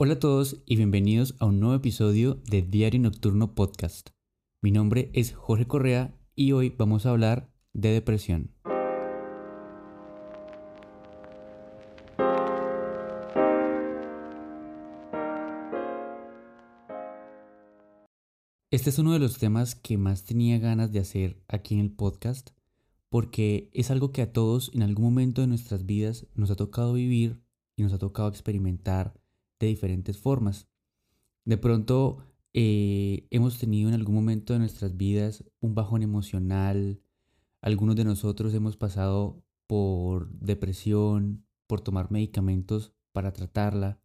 Hola a todos y bienvenidos a un nuevo episodio de Diario Nocturno Podcast. Mi nombre es Jorge Correa y hoy vamos a hablar de depresión. Este es uno de los temas que más tenía ganas de hacer aquí en el podcast porque es algo que a todos en algún momento de nuestras vidas nos ha tocado vivir y nos ha tocado experimentar de diferentes formas. De pronto eh, hemos tenido en algún momento de nuestras vidas un bajón emocional, algunos de nosotros hemos pasado por depresión, por tomar medicamentos para tratarla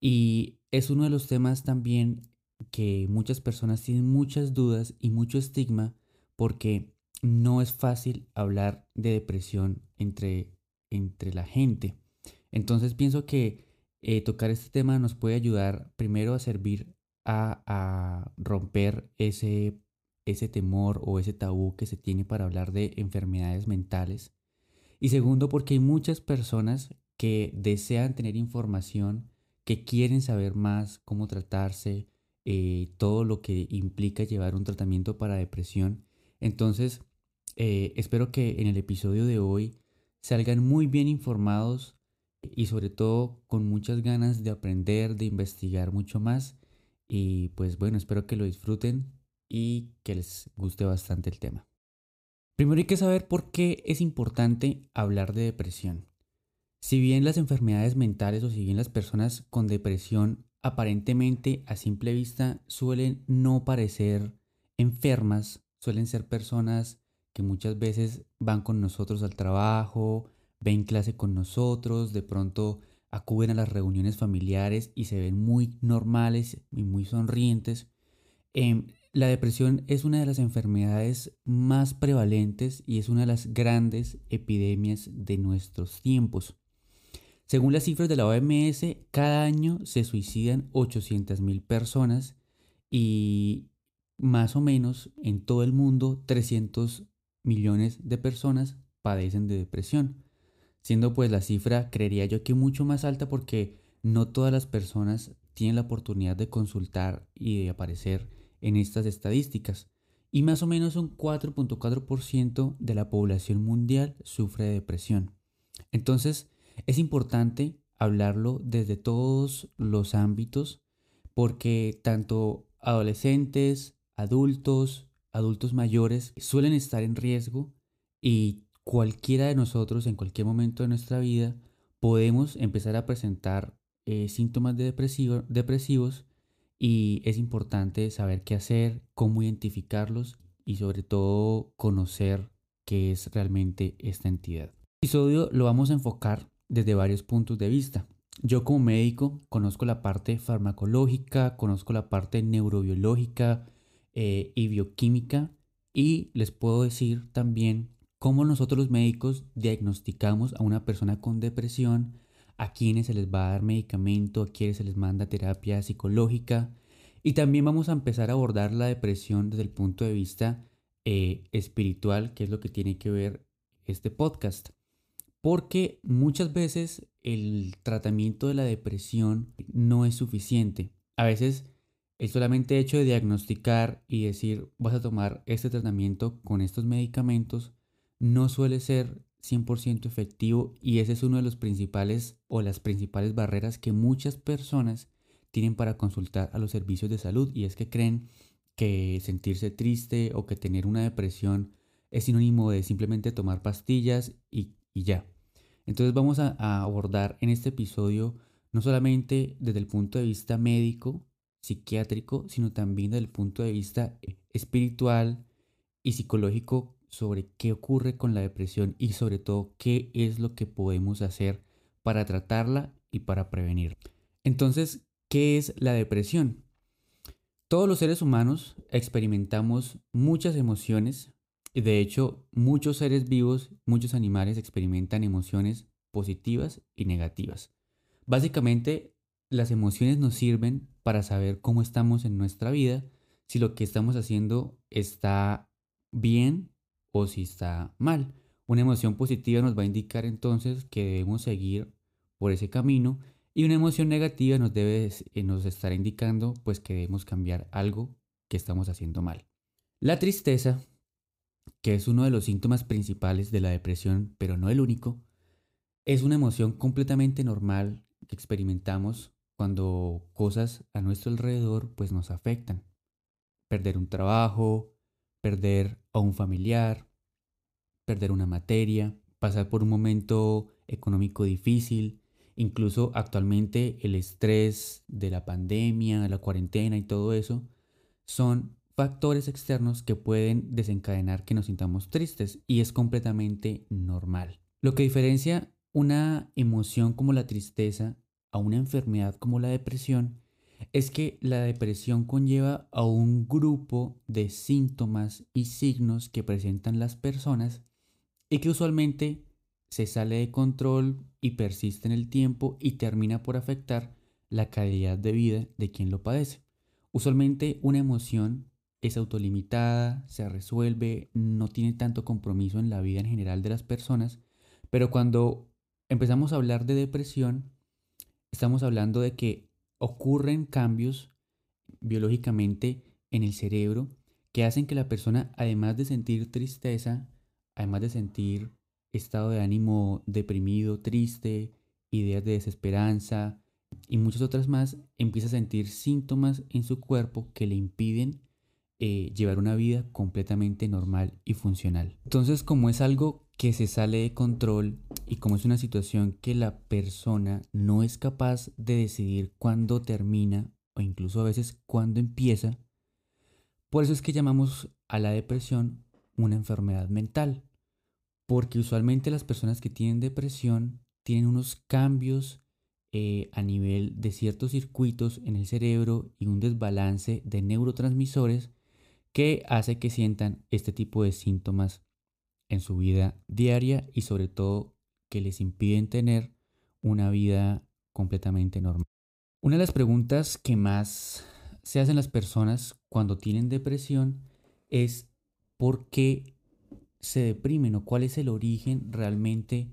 y es uno de los temas también que muchas personas tienen muchas dudas y mucho estigma porque no es fácil hablar de depresión entre, entre la gente. Entonces pienso que eh, tocar este tema nos puede ayudar primero a servir a, romper ese, ese temor o ese tabú que se tiene para hablar de enfermedades mentales. Y segundo, porque hay muchas personas que desean tener información, que quieren saber más cómo tratarse, eh, todo lo que implica llevar un tratamiento para depresión. Entonces, eh, espero que en el episodio de hoy salgan muy bien informados y sobre todo con muchas ganas de aprender, de investigar mucho más. Y pues bueno, espero que lo disfruten y que les guste bastante el tema. Primero hay que saber por qué es importante hablar de depresión. Si bien las enfermedades mentales o si bien las personas con depresión aparentemente a simple vista suelen no parecer enfermas, suelen ser personas que muchas veces van con nosotros al trabajo, ven clase con nosotros, de pronto acuden a las reuniones familiares y se ven muy normales y muy sonrientes. Em, la depresión es una de las enfermedades más prevalentes y es una de las grandes epidemias de nuestros tiempos. Según las cifras de la OMS, cada año se suicidan 800.000 personas y más o menos en todo el mundo 300 millones de personas padecen de depresión siendo pues la cifra, creería yo que mucho más alta porque no todas las personas tienen la oportunidad de consultar y de aparecer en estas estadísticas. Y más o menos un 4.4% de la población mundial sufre de depresión. Entonces, es importante hablarlo desde todos los ámbitos porque tanto adolescentes, adultos, adultos mayores suelen estar en riesgo y cualquiera de nosotros en cualquier momento de nuestra vida podemos empezar a presentar eh, síntomas de depresivos y es importante saber qué hacer, cómo identificarlos y sobre todo conocer qué es realmente esta entidad. El episodio lo vamos a enfocar desde varios puntos de vista. Yo como médico conozco la parte farmacológica, conozco la parte neurobiológica eh, y bioquímica y les puedo decir también cómo nosotros los médicos diagnosticamos a una persona con depresión, a quienes se les va a dar medicamento, a quienes se les manda terapia psicológica. Y también vamos a empezar a abordar la depresión desde el punto de vista eh, espiritual, que es lo que tiene que ver este podcast. Porque muchas veces el tratamiento de la depresión no es suficiente. A veces el solamente hecho de diagnosticar y decir vas a tomar este tratamiento con estos medicamentos no suele ser 100% efectivo y ese es uno de los principales o las principales barreras que muchas personas tienen para consultar a los servicios de salud y es que creen que sentirse triste o que tener una depresión es sinónimo de simplemente tomar pastillas y, ya. Entonces vamos a, a abordar en este episodio no solamente desde el punto de vista médico, psiquiátrico, sino también desde el punto de vista espiritual y psicológico sobre qué ocurre con la depresión y sobre todo qué es lo que podemos hacer para tratarla y para prevenir. Entonces, ¿qué es la depresión? Todos los seres humanos experimentamos muchas emociones y de hecho muchos seres vivos, muchos animales experimentan emociones positivas y negativas. Básicamente, las emociones nos sirven para saber cómo estamos en nuestra vida, si lo que estamos haciendo está bien o si está mal. Una emoción positiva nos va a indicar entonces que debemos seguir por ese camino Y una emoción negativa nos debe eh, nos estar indicando pues que debemos cambiar algo que estamos haciendo mal. La tristeza, que es uno de los síntomas principales de la depresión, pero no el único, es una emoción completamente normal que experimentamos cuando cosas a nuestro alrededor pues nos afectan. Perder un trabajo, perder a un familiar, perder una materia, pasar por un momento económico difícil, incluso actualmente el estrés de la pandemia, la cuarentena y todo eso, son factores externos que pueden desencadenar que nos sintamos tristes y es completamente normal. Lo que diferencia una emoción como la tristeza a una enfermedad como la depresión es que la depresión conlleva a un grupo de síntomas y signos que presentan las personas y que usualmente se sale de control y persiste en el tiempo y termina por afectar la calidad de vida de quien lo padece. Usualmente una emoción es autolimitada, se resuelve, no tiene tanto compromiso en la vida en general de las personas, pero cuando empezamos a hablar de depresión, estamos hablando de que ocurren cambios biológicamente en el cerebro que hacen que la persona, además de sentir tristeza, además de sentir estado de ánimo deprimido, triste, ideas de desesperanza y muchas otras más, empieza a sentir síntomas en su cuerpo que le impiden eh, llevar una vida completamente normal y funcional. Entonces, como es algo que se sale de control y como es una situación que la persona no es capaz de decidir cuándo termina o incluso a veces cuándo empieza, por eso es que llamamos a la depresión una enfermedad mental, porque usualmente las personas que tienen depresión tienen unos cambios eh, a nivel de ciertos circuitos en el cerebro y un desbalance de neurotransmisores que hace que sientan este tipo de síntomas en su vida diaria y sobre todo que les impiden tener una vida completamente normal. Una de las preguntas que más se hacen las personas cuando tienen depresión es ¿por qué se deprimen o cuál es el origen realmente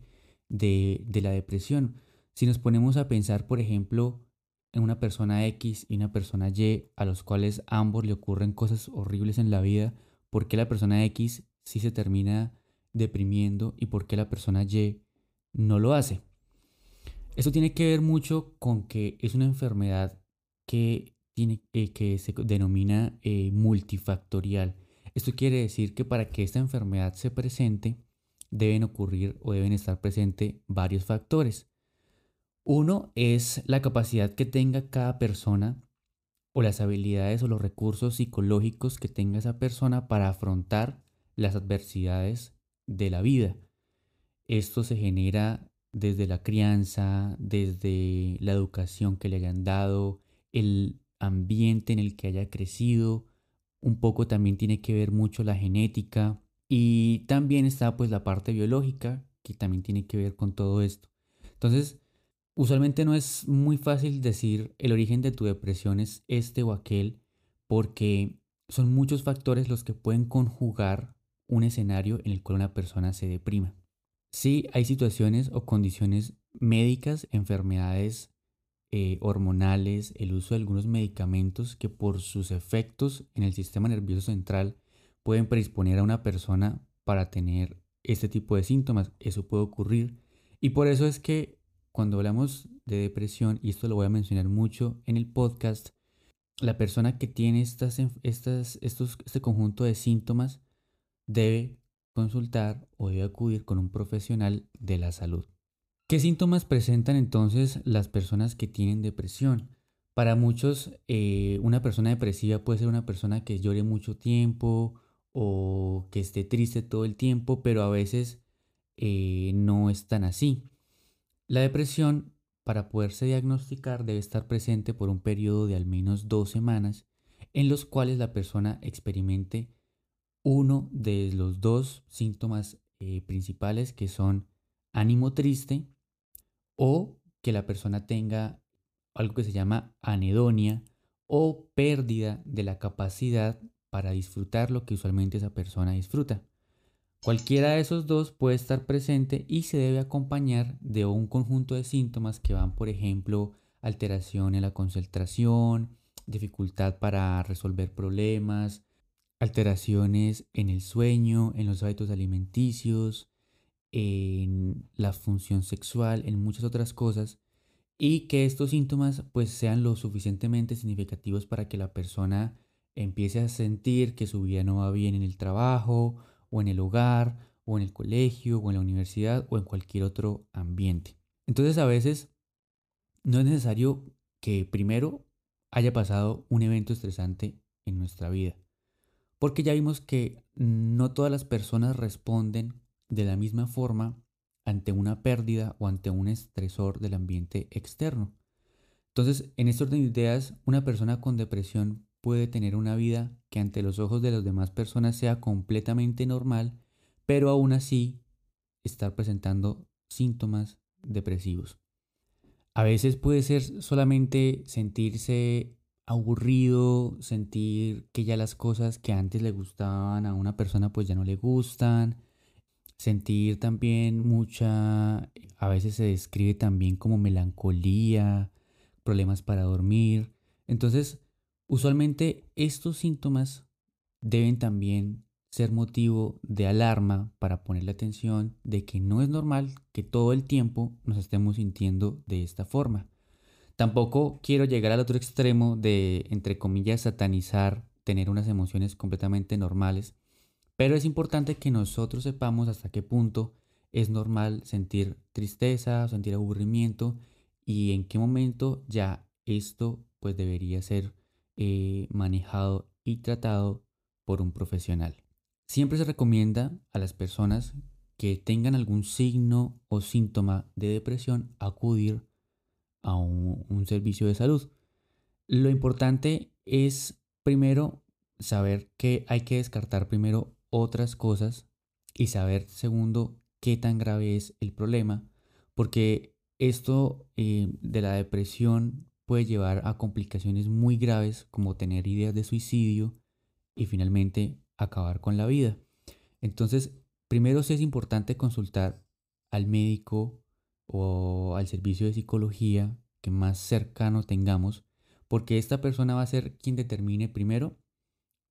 de, la depresión? Si nos ponemos a pensar, por ejemplo, en una persona X y una persona Y a los cuales ambos le ocurren cosas horribles en la vida, ¿por qué la persona X sí se termina deprimiendo y por qué la persona Y no lo hace? Esto tiene que ver mucho con que es una enfermedad que, tiene, eh, que se denomina eh, multifactorial. Esto quiere decir que para que esta enfermedad se presente deben ocurrir o deben estar presentes varios factores. Uno es la capacidad que tenga cada persona o las habilidades o los recursos psicológicos que tenga esa persona para afrontar las adversidades de la vida. Esto se genera desde la crianza, desde la educación que le hayan dado, el ambiente en el que haya crecido, un poco también tiene que ver mucho la genética y también está pues la parte biológica que también tiene que ver con todo esto. Entonces, Usualmente no es muy fácil decir el origen de tu depresión es este o aquel porque son muchos factores los que pueden conjugar un escenario en el cual una persona se deprima. Sí, hay situaciones o condiciones médicas, enfermedades eh, hormonales, el uso de algunos medicamentos que por sus efectos en el sistema nervioso central pueden predisponer a una persona para tener este tipo de síntomas. Eso puede ocurrir. Y por eso es que cuando hablamos de depresión, y esto lo voy a mencionar mucho en el podcast, la persona que tiene estas, estas, estos, este conjunto de síntomas debe consultar o debe acudir con un profesional de la salud. ¿Qué síntomas presentan entonces las personas que tienen depresión? Para muchos, eh, una persona depresiva puede ser una persona que llore mucho tiempo o que esté triste todo el tiempo, pero a veces eh, no es tan así. La depresión, para poderse diagnosticar, debe estar presente por un periodo de al menos dos semanas en los cuales la persona experimente uno de los dos síntomas eh, principales que son ánimo triste o que la persona tenga algo que se llama anedonia o pérdida de la capacidad para disfrutar lo que usualmente esa persona disfruta. Cualquiera de esos dos puede estar presente y se debe acompañar de un conjunto de síntomas que van, por ejemplo, alteración en la concentración, dificultad para resolver problemas, alteraciones en el sueño, en los hábitos alimenticios, en la función sexual, en muchas otras cosas, y que estos síntomas pues sean lo suficientemente significativos para que la persona empiece a sentir que su vida no va bien en el trabajo o en el hogar o en el colegio o en la universidad o en cualquier otro ambiente. Entonces a veces no es necesario que primero haya pasado un evento estresante en nuestra vida. Porque ya vimos que no todas las personas responden de la misma forma ante una pérdida o ante un estresor del ambiente externo. Entonces, en este orden de ideas, una persona con depresión puede tener una vida que ante los ojos de las demás personas sea completamente normal, pero aún así estar presentando síntomas depresivos. A veces puede ser solamente sentirse aburrido, sentir que ya las cosas que antes le gustaban a una persona pues ya no le gustan, sentir también mucha, a veces se describe también como melancolía, problemas para dormir. Entonces, usualmente estos síntomas deben también ser motivo de alarma para ponerle atención de que no es normal que todo el tiempo nos estemos sintiendo de esta forma. Tampoco quiero llegar al otro extremo de, entre comillas, satanizar, tener unas emociones completamente normales, pero es importante que nosotros sepamos hasta qué punto es normal sentir tristeza, sentir aburrimiento y en qué momento ya esto pues debería ser eh, manejado y tratado por un profesional. Siempre se recomienda a las personas que tengan algún signo o síntoma de depresión acudir a un, servicio de salud. Lo importante es primero saber que hay que descartar primero otras cosas y saber segundo qué tan grave es el problema, porque esto eh, de la depresión puede llevar a complicaciones muy graves como tener ideas de suicidio y finalmente acabar con la vida. Entonces, primero sí es importante consultar al médico o al servicio de psicología que más cercano tengamos, porque esta persona va a ser quien determine primero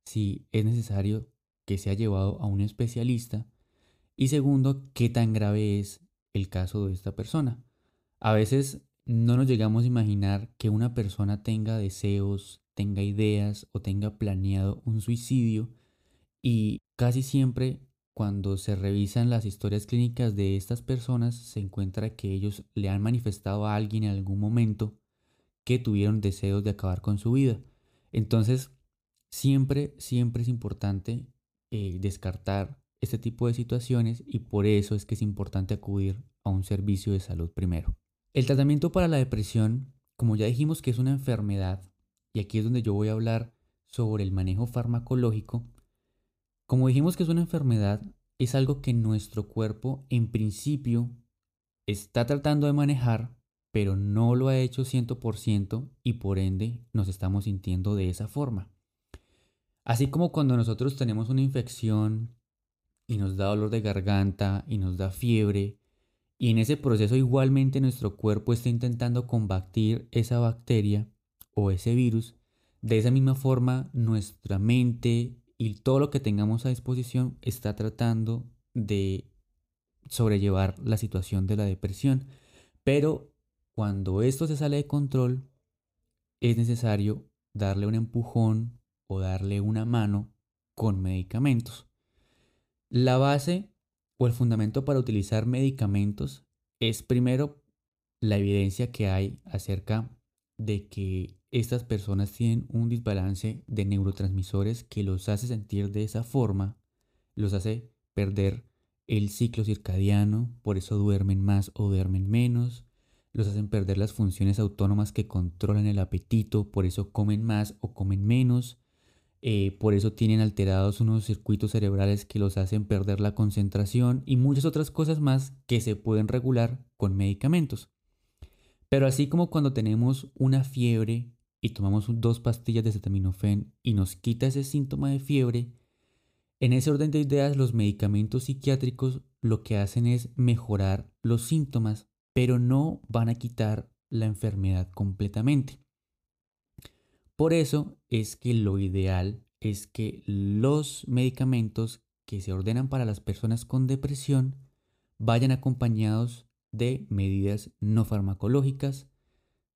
si es necesario que sea llevado a un especialista y segundo, qué tan grave es el caso de esta persona. A veces no nos llegamos a imaginar que una persona tenga deseos, tenga ideas o tenga planeado un suicidio y casi siempre cuando se revisan las historias clínicas de estas personas se encuentra que ellos le han manifestado a alguien en algún momento que tuvieron deseos de acabar con su vida. Entonces, siempre, siempre es importante eh, descartar este tipo de situaciones y por eso es que es importante acudir a un servicio de salud primero. El tratamiento para la depresión, como ya dijimos que es una enfermedad, y aquí es donde yo voy a hablar sobre el manejo farmacológico, como dijimos que es una enfermedad, es algo que nuestro cuerpo en principio está tratando de manejar, pero no lo ha hecho 100% y por ende nos estamos sintiendo de esa forma. Así como cuando nosotros tenemos una infección y nos da dolor de garganta y nos da fiebre, y en ese proceso igualmente nuestro cuerpo está intentando combatir esa bacteria o ese virus, de esa misma forma nuestra mente y todo lo que tengamos a disposición está tratando de sobrellevar la situación de la depresión. Pero cuando esto se sale de control, es necesario darle un empujón o darle una mano con medicamentos. La base o el fundamento para utilizar medicamentos es primero la evidencia que hay acerca de que estas personas tienen un desbalance de neurotransmisores que los hace sentir de esa forma, los hace perder el ciclo circadiano, por eso duermen más o duermen menos, los hacen perder las funciones autónomas que controlan el apetito, por eso comen más o comen menos, eh, por eso tienen alterados unos circuitos cerebrales que los hacen perder la concentración y muchas otras cosas más que se pueden regular con medicamentos. Pero así como cuando tenemos una fiebre y tomamos dos pastillas de acetaminofén y nos quita ese síntoma de fiebre, En ese orden de ideas, los medicamentos psiquiátricos lo que hacen es mejorar los síntomas, pero no van a quitar la enfermedad completamente. Por eso es que lo ideal es que los medicamentos que se ordenan para las personas con depresión vayan acompañados de medidas no farmacológicas,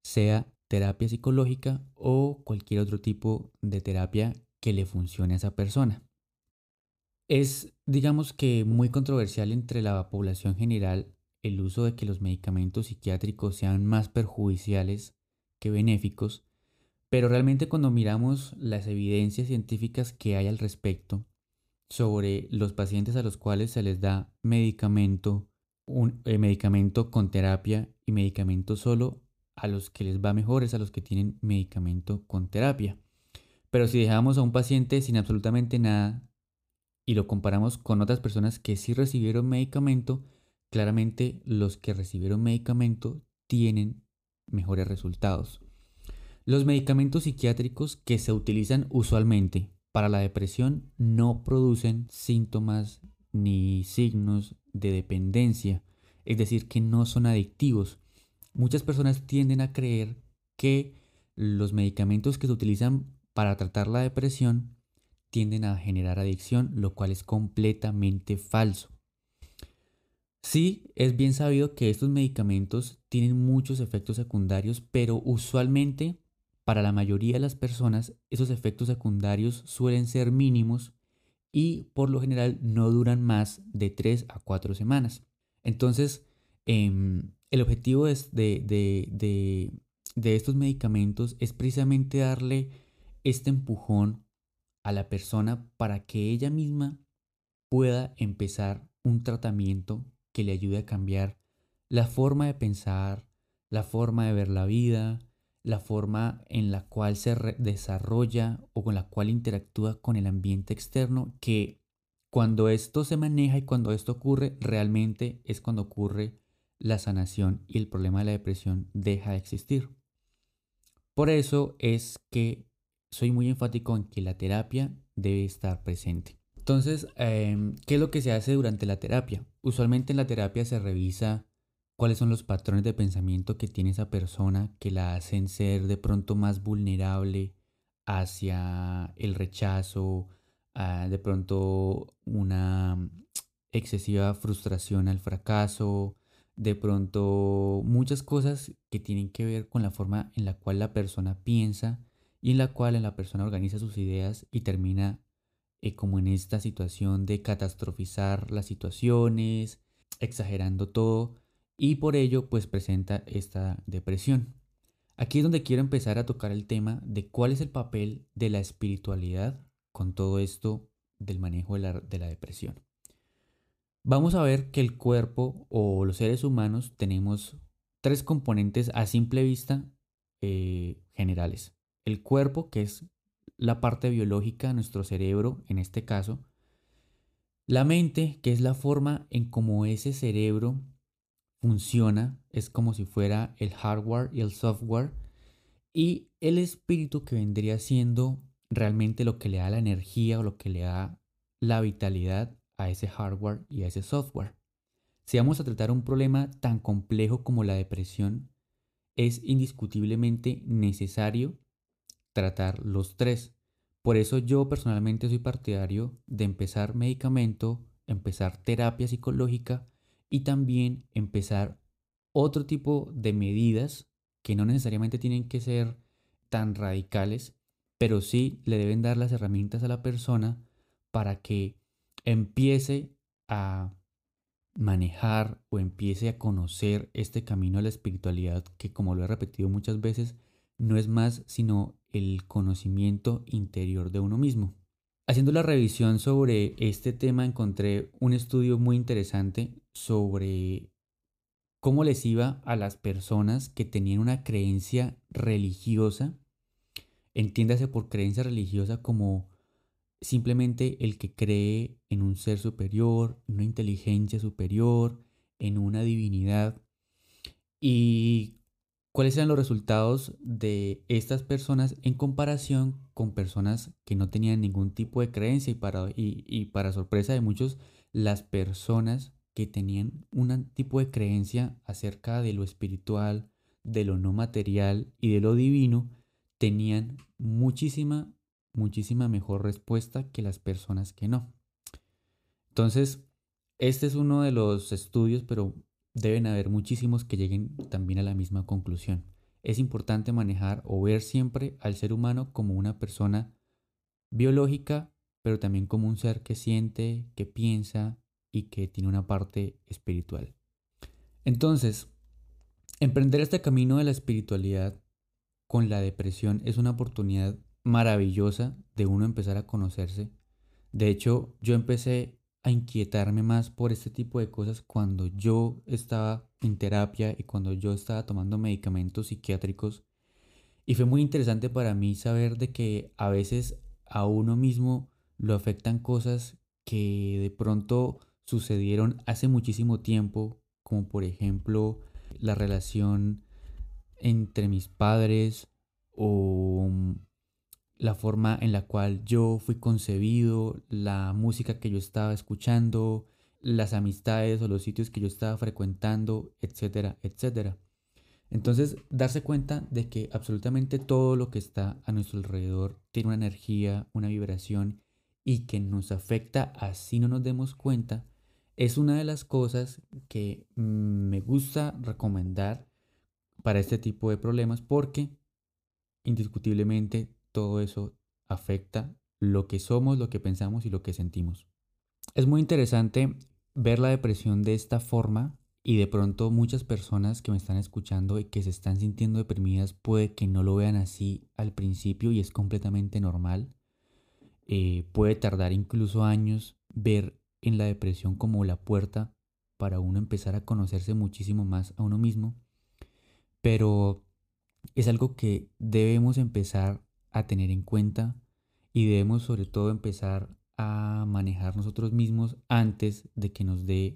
sea terapia psicológica o cualquier otro tipo de terapia que le funcione a esa persona. Es, digamos que, muy controversial entre la población general el uso de que los medicamentos psiquiátricos sean más perjudiciales que benéficos, pero realmente cuando miramos las evidencias científicas que hay al respecto sobre los pacientes a los cuales se les da medicamento, un eh, medicamento con terapia y medicamento solo, a los que les va mejor es a los que tienen medicamento con terapia. Pero si dejamos a un paciente sin absolutamente nada y lo comparamos con otras personas que sí recibieron medicamento, claramente los que recibieron medicamento tienen mejores resultados. Los medicamentos psiquiátricos que se utilizan usualmente para la depresión no producen síntomas ni signos de dependencia, es decir, que no son adictivos. Muchas personas tienden a creer que los medicamentos que se utilizan para tratar la depresión tienden a generar adicción, lo cual es completamente falso. Sí, es bien sabido que estos medicamentos tienen muchos efectos secundarios, pero usualmente para la mayoría de las personas, esos efectos secundarios suelen ser mínimos y por lo general no duran más de 3 a 4 semanas. Entonces, em, el objetivo de, de, estos medicamentos es precisamente darle este empujón a la persona para que ella misma pueda empezar un tratamiento que le ayude a cambiar la forma de pensar, la forma de ver la vida, la forma en la cual se desarrolla o con la cual interactúa con el ambiente externo, que cuando esto se maneja y cuando esto ocurre, realmente es cuando ocurre la sanación y el problema de la depresión deja de existir. Por eso es que soy muy enfático en que la terapia debe estar presente. Entonces, em, ¿qué es lo que se hace durante la terapia? Usualmente en la terapia se revisa cuáles son los patrones de pensamiento que tiene esa persona que la hacen ser de pronto más vulnerable hacia el rechazo, de pronto una excesiva frustración al fracaso, de pronto muchas cosas que tienen que ver con la forma en la cual la persona piensa y en la cual la persona organiza sus ideas y termina eh, como en esta situación de catastrofizar las situaciones, exagerando todo y por ello pues presenta esta depresión. Aquí es donde quiero empezar a tocar el tema de cuál es el papel de la espiritualidad con todo esto del manejo de la, depresión. Vamos a ver que el cuerpo o los seres humanos tenemos tres componentes a simple vista eh, generales. El cuerpo, que es la parte biológica, nuestro cerebro en este caso. La mente, que es la forma en cómo ese cerebro funciona, es como si fuera el hardware y el software, y el espíritu que vendría siendo realmente lo que le da la energía o lo que le da la vitalidad a ese hardware y a ese software. Si vamos a tratar un problema tan complejo como la depresión, es indiscutiblemente necesario tratar los tres. Por eso yo personalmente soy partidario de empezar medicamento, empezar terapia psicológica y también empezar otro tipo de medidas que no necesariamente tienen que ser tan radicales, pero sí le deben dar las herramientas a la persona para que empiece a manejar o empiece a conocer este camino a la espiritualidad que como lo he repetido muchas veces no es más sino el conocimiento interior de uno mismo. Haciendo la revisión sobre este tema encontré un estudio muy interesante sobre cómo les iba a las personas que tenían una creencia religiosa. Entiéndase por creencia religiosa como simplemente el que cree en un ser superior, en una inteligencia superior, en una divinidad. Y cuáles eran los resultados de estas personas en comparación con personas que no tenían ningún tipo de creencia y para, y, para sorpresa de muchos, las personas que tenían un tipo de creencia acerca de lo espiritual, de lo no material y de lo divino, tenían muchísima, muchísima mejor respuesta que las personas que no. Entonces, este es uno de los estudios, pero deben haber muchísimos que lleguen también a la misma conclusión. Es importante manejar o ver siempre al ser humano como una persona biológica, pero también como un ser que siente, que piensa y que tiene una parte espiritual. Entonces, emprender este camino de la espiritualidad con la depresión es una oportunidad maravillosa de uno empezar a conocerse. De hecho, yo empecé a inquietarme más por este tipo de cosas cuando yo estaba en terapia y cuando yo estaba tomando medicamentos psiquiátricos. Y fue muy interesante para mí saber de que a veces a uno mismo lo afectan cosas que de pronto sucedieron hace muchísimo tiempo, como por ejemplo la relación entre mis padres o la forma en la cual yo fui concebido, la música que yo estaba escuchando, las amistades o los sitios que yo estaba frecuentando, etcétera, etcétera. Entonces, darse cuenta de que absolutamente todo lo que está a nuestro alrededor tiene una energía, una vibración y que nos afecta así no nos demos cuenta, es una de las cosas que me gusta recomendar para este tipo de problemas porque indiscutiblemente todo eso afecta lo que somos, lo que pensamos y lo que sentimos. Es muy interesante ver la depresión de esta forma y de pronto muchas personas que me están escuchando y que se están sintiendo deprimidas puede que no lo vean así al principio y es completamente normal. Eh, puede tardar incluso años ver en la depresión como la puerta para uno empezar a conocerse muchísimo más a uno mismo. Pero es algo que debemos empezar a tener en cuenta y debemos sobre todo empezar a manejar nosotros mismos antes de que nos dé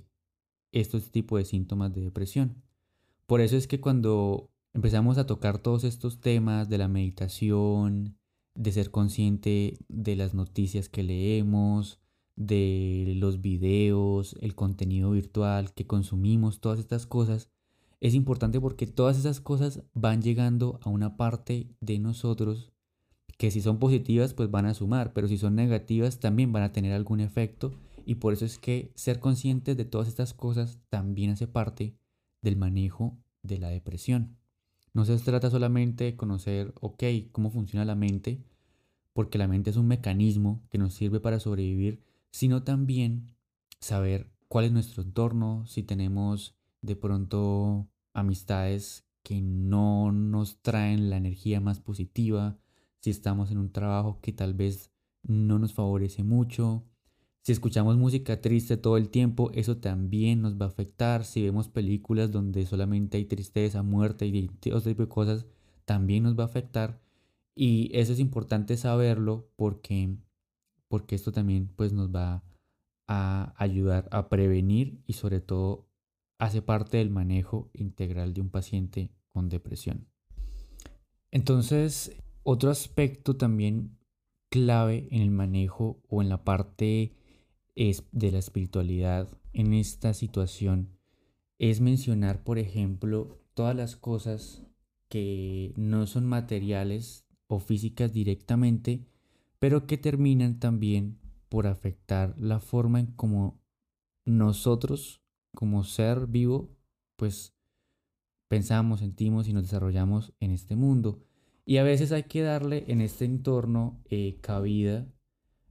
estos tipos de síntomas de depresión. Por eso es que cuando empezamos a tocar todos estos temas de la meditación, de ser consciente de las noticias que leemos, de los videos, el contenido virtual que consumimos, todas estas cosas, es importante porque todas esas cosas van llegando a una parte de nosotros que si son positivas pues van a sumar, pero si son negativas también van a tener algún efecto y por eso es que ser conscientes de todas estas cosas también hace parte del manejo de la depresión. No se trata solamente de conocer, ok, cómo funciona la mente, porque la mente es un mecanismo que nos sirve para sobrevivir, sino también saber cuál es nuestro entorno, si tenemos de pronto amistades que no nos traen la energía más positiva, si estamos en un trabajo que tal vez no nos favorece mucho, si escuchamos música triste todo el tiempo, eso también nos va a afectar. Si vemos películas donde solamente hay tristeza, muerte y otro tipo de cosas, también nos va a afectar. Y eso es importante saberlo porque, porque esto también pues, nos va a ayudar a prevenir y sobre todo hace parte del manejo integral de un paciente con depresión. Entonces, otro aspecto también clave en el manejo o en la parte de la espiritualidad en esta situación es mencionar, por ejemplo, todas las cosas que no son materiales o físicas directamente, pero que terminan también por afectar la forma en cómo nosotros, como ser vivo, pues pensamos, sentimos y nos desarrollamos en este mundo. Y a veces hay que darle en este entorno eh, cabida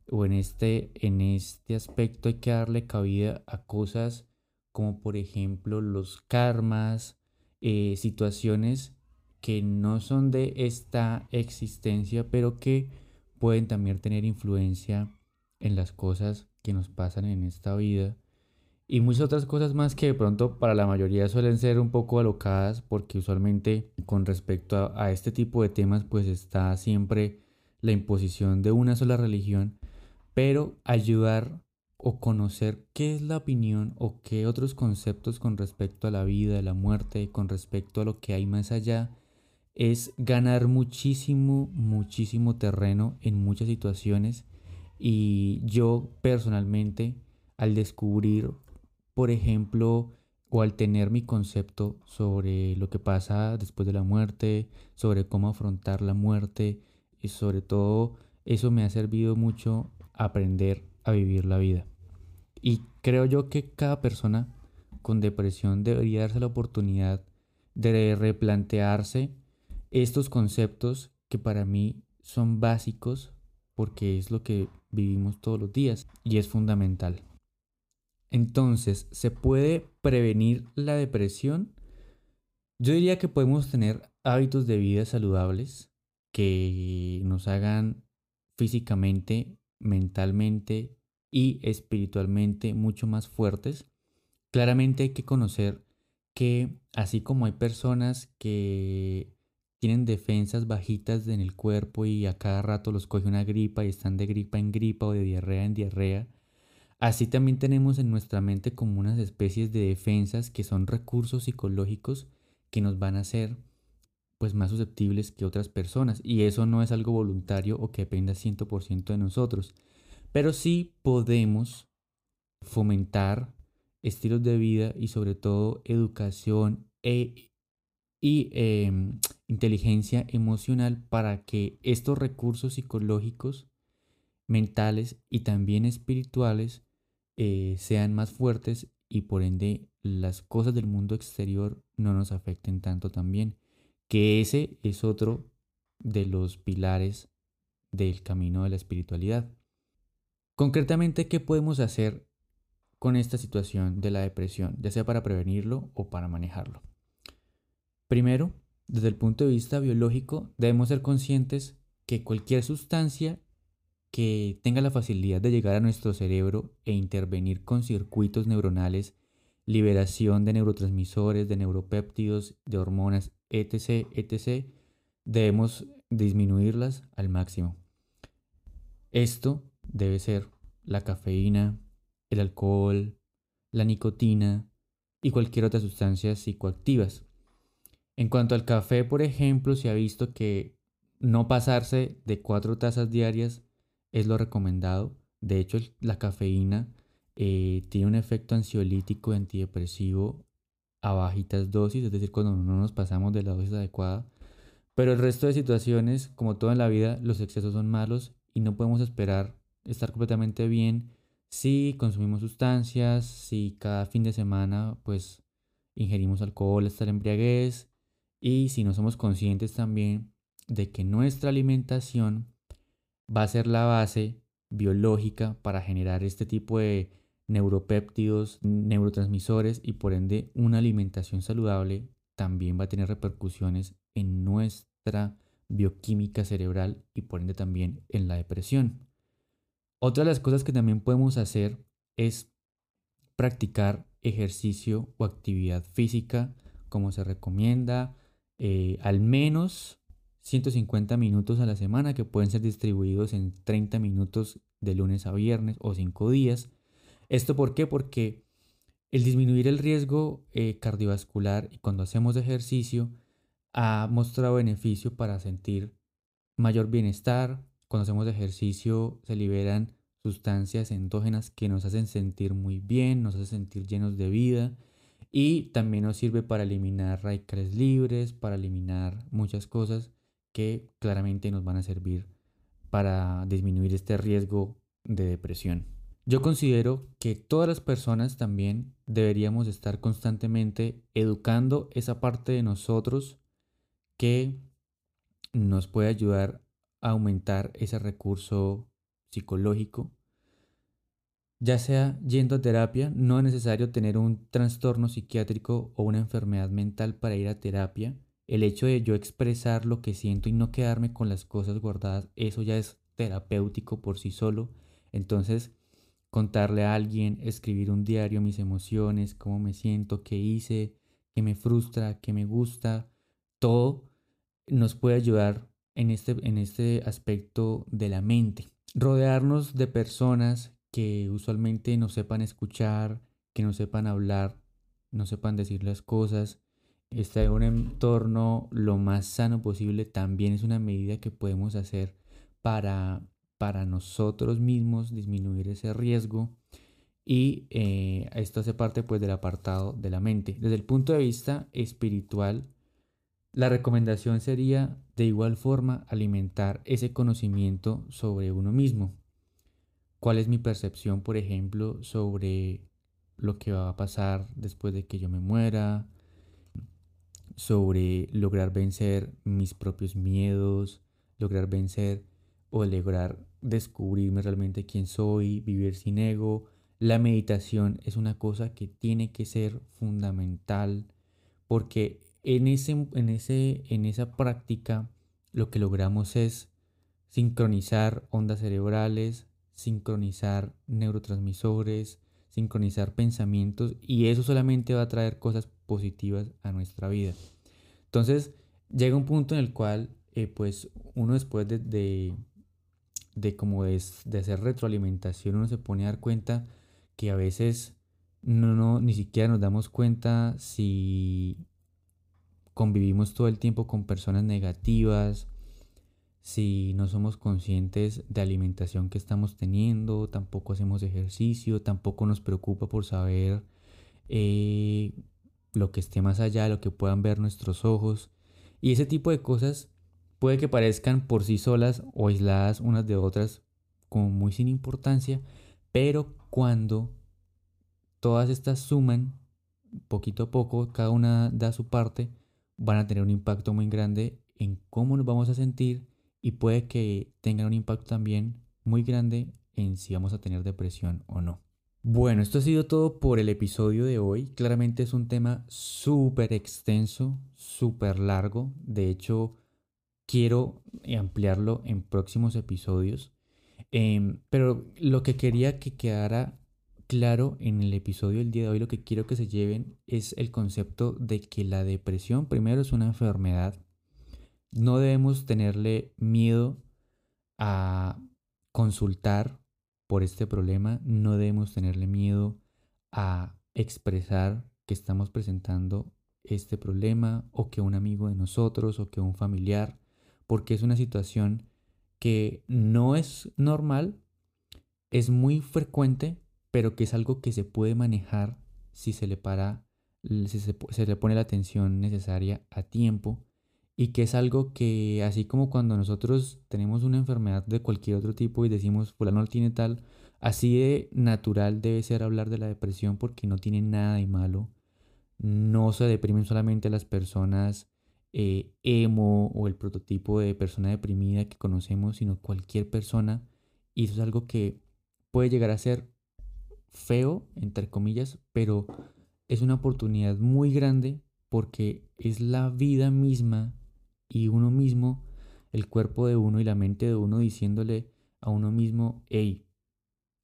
o en este, en este aspecto hay que darle cabida a cosas como por ejemplo los karmas, eh, situaciones que no son de esta existencia, pero que pueden también tener influencia en las cosas que nos pasan en esta vida y muchas otras cosas más que de pronto para la mayoría suelen ser un poco alocadas porque usualmente con respecto a, este tipo de temas pues está siempre la imposición de una sola religión, pero ayudar o conocer qué es la opinión o qué otros conceptos con respecto a la vida, la muerte, con respecto a lo que hay más allá, es ganar muchísimo, muchísimo terreno en muchas situaciones. Y yo personalmente, al descubrir, por ejemplo, o al tener mi concepto sobre lo que pasa después de la muerte, sobre cómo afrontar la muerte, y sobre todo eso me ha servido mucho aprender a vivir la vida. Y creo yo que cada persona con depresión debería darse la oportunidad de replantearse estos conceptos que para mí son básicos porque es lo que vivimos todos los días y es fundamental. Entonces, ¿se puede prevenir la depresión? Yo diría que podemos tener hábitos de vida saludables que nos hagan físicamente, mentalmente y espiritualmente mucho más fuertes. Claramente hay que conocer que así como hay personas que tienen defensas bajitas en el cuerpo y a cada rato los coge una gripa y están de gripa en gripa o de diarrea en diarrea, así también tenemos en nuestra mente como unas especies de defensas que son recursos psicológicos que nos van a hacer pues más susceptibles que otras personas. Y eso no es algo voluntario o que dependa 100% de nosotros, pero sí podemos fomentar estilos de vida y sobre todo educación e y em, inteligencia emocional para que estos recursos psicológicos, mentales y también espirituales eh, sean más fuertes y por ende las cosas del mundo exterior no nos afecten tanto también. Que ese es otro de los pilares del camino de la espiritualidad. Concretamente, ¿qué podemos hacer con esta situación de la depresión, ya sea para prevenirlo o para manejarlo? Primero, desde el punto de vista biológico, debemos ser conscientes que cualquier sustancia que tenga la facilidad de llegar a nuestro cerebro e intervenir con circuitos neuronales, liberación de neurotransmisores, de neuropéptidos, de hormonas, etc., etc., debemos disminuirlas al máximo. Esto debe ser la cafeína, el alcohol, la nicotina y cualquier otra sustancia psicoactivas. En cuanto al café, por ejemplo, se ha visto que no pasarse de cuatro tazas diarias es lo recomendado. De hecho, la cafeína eh, tiene un efecto ansiolítico y antidepresivo a bajitas dosis, es decir, cuando no nos pasamos de la dosis adecuada. Pero el resto de situaciones, como todo en la vida, los excesos son malos y no podemos esperar estar completamente bien si consumimos sustancias, si cada fin de semana pues ingerimos alcohol hasta la embriaguez y si no somos conscientes también de que nuestra alimentación va a ser la base biológica para generar este tipo de neuropéptidos, neurotransmisores y por ende una alimentación saludable también va a tener repercusiones en nuestra bioquímica cerebral y por ende también en la depresión. Otra de las cosas que también podemos hacer es practicar ejercicio o actividad física como se recomienda, eh, al menos 150 minutos a la semana que pueden ser distribuidos en 30 minutos de lunes a viernes o 5 días. ¿Esto por qué? Porque el disminuir el riesgo eh, cardiovascular y cuando hacemos ejercicio ha mostrado beneficio para sentir mayor bienestar. Cuando hacemos ejercicio se liberan sustancias endógenas que nos hacen sentir muy bien, nos hacen sentir llenos de vida y también nos sirve para eliminar radicales libres, para eliminar muchas cosas que claramente nos van a servir para disminuir este riesgo de depresión. Yo considero que todas las personas también deberíamos estar constantemente educando esa parte de nosotros que nos puede ayudar a aumentar ese recurso psicológico ya sea yendo a terapia, no es necesario tener un trastorno psiquiátrico o una enfermedad mental para ir a terapia. El hecho de yo expresar lo que siento y no quedarme con las cosas guardadas, eso ya es terapéutico por sí solo. Entonces, contarle a alguien, escribir un diario, mis emociones, cómo me siento, qué hice, qué me frustra, qué me gusta, todo nos puede ayudar en este, en este aspecto de la mente. Rodearnos de personas que usualmente no sepan escuchar, que no sepan hablar, no sepan decir las cosas. Estar en un entorno lo más sano posible también es una medida que podemos hacer para, para nosotros mismos disminuir ese riesgo. Y eh, esto hace parte pues del apartado de la mente. Desde el punto de vista espiritual, la recomendación sería de igual forma alimentar ese conocimiento sobre uno mismo. ¿Cuál es mi percepción, por ejemplo, sobre lo que va a pasar después de que yo me muera? Sobre lograr vencer mis propios miedos, lograr vencer o lograr descubrirme realmente quién soy, vivir sin ego. La meditación es una cosa que tiene que ser fundamental porque en, ese, en, ese, en esa práctica lo que logramos es sincronizar ondas cerebrales, sincronizar neurotransmisores, sincronizar pensamientos y eso solamente va a traer cosas positivas a nuestra vida. Entonces llega un punto en el cual eh, pues uno después de, de, de, de, hacer retroalimentación uno se pone a dar cuenta que a veces no, no ni siquiera nos damos cuenta si convivimos todo el tiempo con personas negativas, si no somos conscientes de alimentación que estamos teniendo, tampoco hacemos ejercicio, tampoco nos preocupa por saber eh, lo que esté más allá, lo que puedan ver nuestros ojos. Y ese tipo de cosas puede que parezcan por sí solas o aisladas unas de otras como muy sin importancia, pero cuando todas estas suman poquito a poco, cada una da su parte, van a tener un impacto muy grande en cómo nos vamos a sentir y puede que tengan un impacto también muy grande en si vamos a tener depresión o no. Bueno, esto ha sido todo por el episodio de hoy. Claramente es un tema súper extenso, súper largo. De hecho, quiero ampliarlo en próximos episodios. Em, pero lo que quería que quedara claro en el episodio del día de hoy, lo que quiero que se lleven es el concepto de que la depresión primero es una enfermedad. No debemos tenerle miedo a consultar por este problema, no debemos tenerle miedo a expresar que estamos presentando este problema o que un amigo de nosotros o que un familiar, porque es una situación que no es normal, es muy frecuente, pero que es algo que se puede manejar si se le para, si se, le pone la atención necesaria a tiempo y que es algo que así como cuando nosotros tenemos una enfermedad de cualquier otro tipo y decimos fulano no tiene tal, así de natural debe ser hablar de la depresión porque no tiene nada de malo. No se deprimen solamente las personas eh, emo o el prototipo de persona deprimida que conocemos, sino cualquier persona. Y eso es algo que puede llegar a ser feo, entre comillas, pero es una oportunidad muy grande porque es la vida misma y uno mismo, el cuerpo de uno y la mente de uno diciéndole a uno mismo, hey,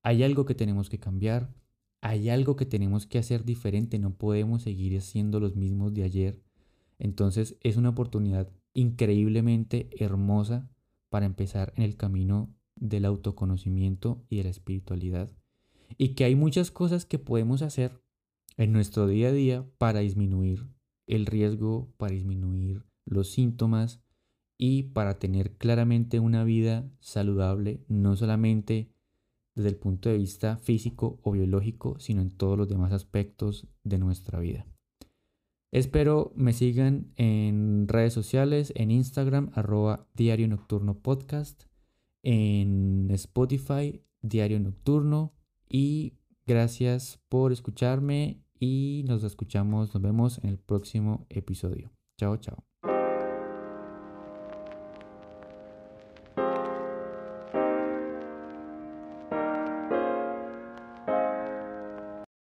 hay algo que tenemos que cambiar, hay algo que tenemos que hacer diferente, no podemos seguir haciendo los mismos de ayer. Entonces es una oportunidad increíblemente hermosa para empezar en el camino del autoconocimiento y de la espiritualidad y que hay muchas cosas que podemos hacer en nuestro día a día para disminuir el riesgo, para disminuir los síntomas y para tener claramente una vida saludable, no solamente desde el punto de vista físico o biológico, sino en todos los demás aspectos de nuestra vida. Espero me sigan en redes sociales, en Instagram, arroba Diario Nocturno Podcast, en Spotify, Diario Nocturno, y gracias por escucharme y nos escuchamos, nos vemos en el próximo episodio. Chao, chao.